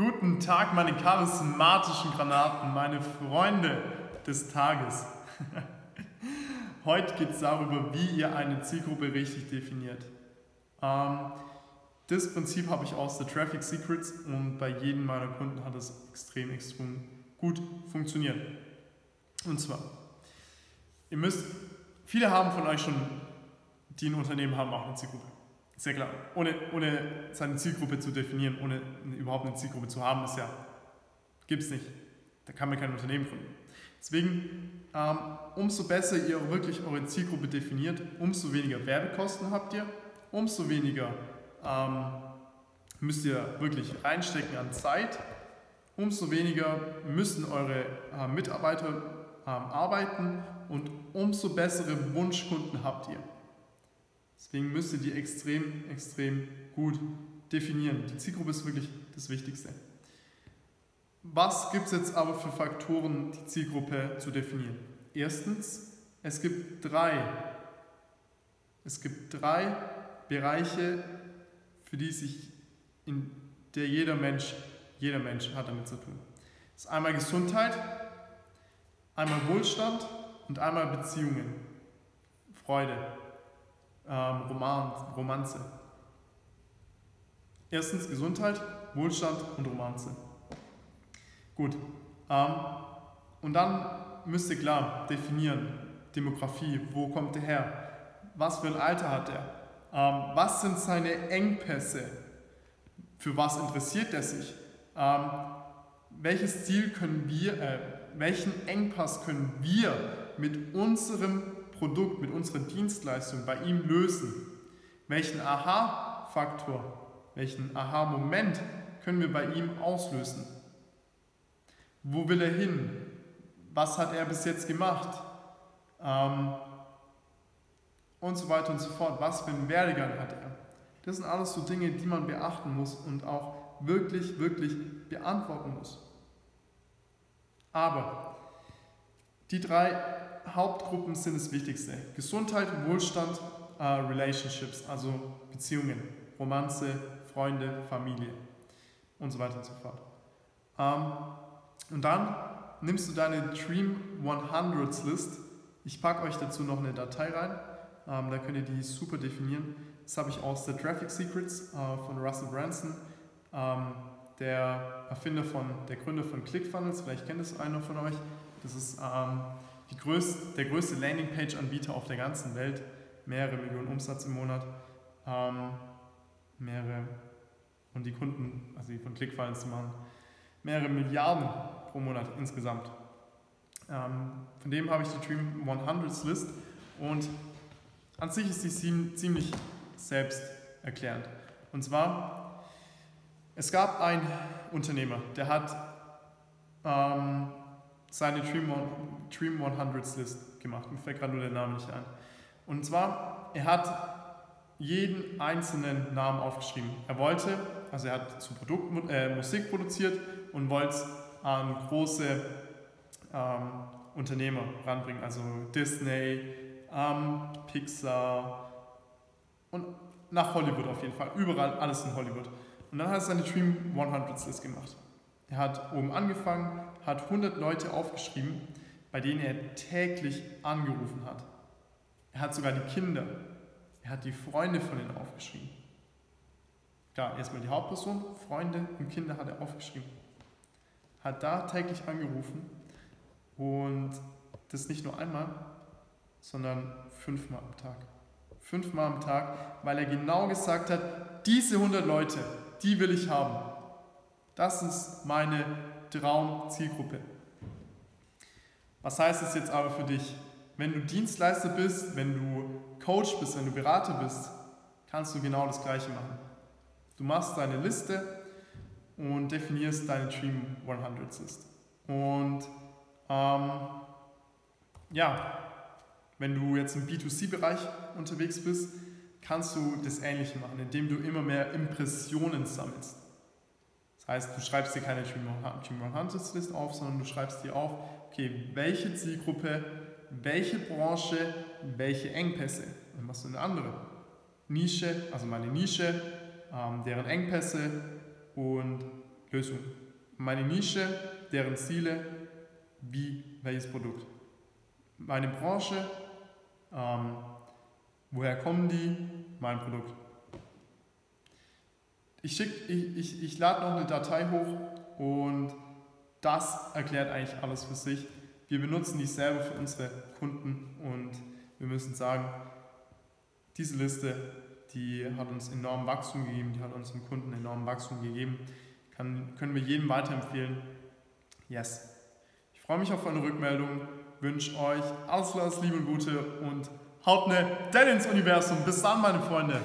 Guten Tag, meine charismatischen Granaten, meine Freunde des Tages. Heute geht es darüber, wie ihr eine Zielgruppe richtig definiert. Ähm, das Prinzip habe ich aus der Traffic Secrets und bei jedem meiner Kunden hat es extrem, extrem gut funktioniert. Und zwar, ihr müsst, viele haben von euch schon, die ein Unternehmen haben, auch eine Zielgruppe. Sehr klar. Ohne, ohne seine Zielgruppe zu definieren, ohne überhaupt eine Zielgruppe zu haben, ist ja, gibt es nicht. Da kann man kein Unternehmen gründen. Deswegen, ähm, umso besser ihr wirklich eure Zielgruppe definiert, umso weniger Werbekosten habt ihr, umso weniger ähm, müsst ihr wirklich reinstecken an Zeit, umso weniger müssen eure äh, Mitarbeiter ähm, arbeiten und umso bessere Wunschkunden habt ihr. Deswegen müsst ihr die extrem, extrem gut definieren. Die Zielgruppe ist wirklich das Wichtigste. Was gibt es jetzt aber für Faktoren, die Zielgruppe zu definieren? Erstens, es gibt drei. Es gibt drei Bereiche, für die sich in der jeder Mensch, jeder Mensch hat damit zu tun. Das ist einmal Gesundheit, einmal Wohlstand und einmal Beziehungen, Freude ähm, Roman, Romanze. Erstens Gesundheit, Wohlstand und Romanze. Gut. Ähm, und dann müsst ihr klar definieren, Demografie, wo kommt er her? Was für ein Alter hat er? Ähm, was sind seine Engpässe? Für was interessiert er sich? Ähm, welches Ziel können wir, äh, welchen Engpass können wir mit unserem Produkt, mit unserer Dienstleistung bei ihm lösen? Welchen Aha-Faktor, welchen Aha-Moment können wir bei ihm auslösen? Wo will er hin? Was hat er bis jetzt gemacht? Ähm, und so weiter und so fort. Was für einen Werdegang hat er? Das sind alles so Dinge, die man beachten muss und auch wirklich, wirklich beantworten muss. Aber die drei Hauptgruppen sind das Wichtigste. Gesundheit, Wohlstand, äh, Relationships, also Beziehungen, Romanze, Freunde, Familie und so weiter und so fort. Ähm, und dann nimmst du deine Dream 100s List. Ich packe euch dazu noch eine Datei rein. Ähm, da könnt ihr die super definieren. Das habe ich aus der Traffic Secrets äh, von Russell Branson, ähm, der Erfinder von, der Gründer von ClickFunnels. Vielleicht kennt es einer von euch. Das ist ähm, größte, der größte Landingpage-Anbieter auf der ganzen Welt, mehrere Millionen Umsatz im Monat, ähm, mehrere, und die Kunden, also die von ClickFunnels zu machen, mehrere Milliarden pro Monat insgesamt. Ähm, von dem habe ich die Dream 100s List und an sich ist die ziemlich selbsterklärend. Und zwar, es gab einen Unternehmer, der hat ähm, seine Dream, Dream 100s List gemacht. Mir fällt gerade nur der Name nicht ein. Und zwar, er hat jeden einzelnen Namen aufgeschrieben. Er wollte, also er hat zu Produkt, äh, Musik produziert und wollte es an große ähm, Unternehmer ranbringen, also Disney, ähm, Pixar und nach Hollywood auf jeden Fall. Überall alles in Hollywood. Und dann hat er seine Dream 100s List gemacht. Er hat oben angefangen, hat 100 Leute aufgeschrieben, bei denen er täglich angerufen hat. Er hat sogar die Kinder, er hat die Freunde von ihnen aufgeschrieben. Klar, erstmal die Hauptperson, Freunde und Kinder hat er aufgeschrieben. Hat da täglich angerufen und das nicht nur einmal, sondern fünfmal am Tag. Fünfmal am Tag, weil er genau gesagt hat, diese 100 Leute, die will ich haben. Das ist meine Traumzielgruppe. Was heißt es jetzt aber für dich? Wenn du Dienstleister bist, wenn du Coach bist, wenn du Berater bist, kannst du genau das Gleiche machen. Du machst deine Liste und definierst deine Dream 100 List. Und ähm, ja, wenn du jetzt im B2C-Bereich unterwegs bist, kannst du das Ähnliche machen, indem du immer mehr Impressionen sammelst. Heißt, du schreibst dir keine Dream 100 List auf, sondern du schreibst dir auf, okay, welche Zielgruppe, welche Branche, welche Engpässe. Dann machst du eine andere Nische, also meine Nische, ähm, deren Engpässe und Lösung. Meine Nische, deren Ziele, wie welches Produkt. Meine Branche, ähm, woher kommen die, mein Produkt. Ich, ich, ich, ich lade noch eine Datei hoch und das erklärt eigentlich alles für sich. Wir benutzen die selber für unsere Kunden und wir müssen sagen, diese Liste, die hat uns enorm Wachstum gegeben, die hat unseren Kunden enorm Wachstum gegeben. Kann, können wir jedem weiterempfehlen. Yes. Ich freue mich auf eure Rückmeldung, wünsche euch alles, alles Liebe und Gute und haut ne Dell ins Universum. Bis dann, meine Freunde.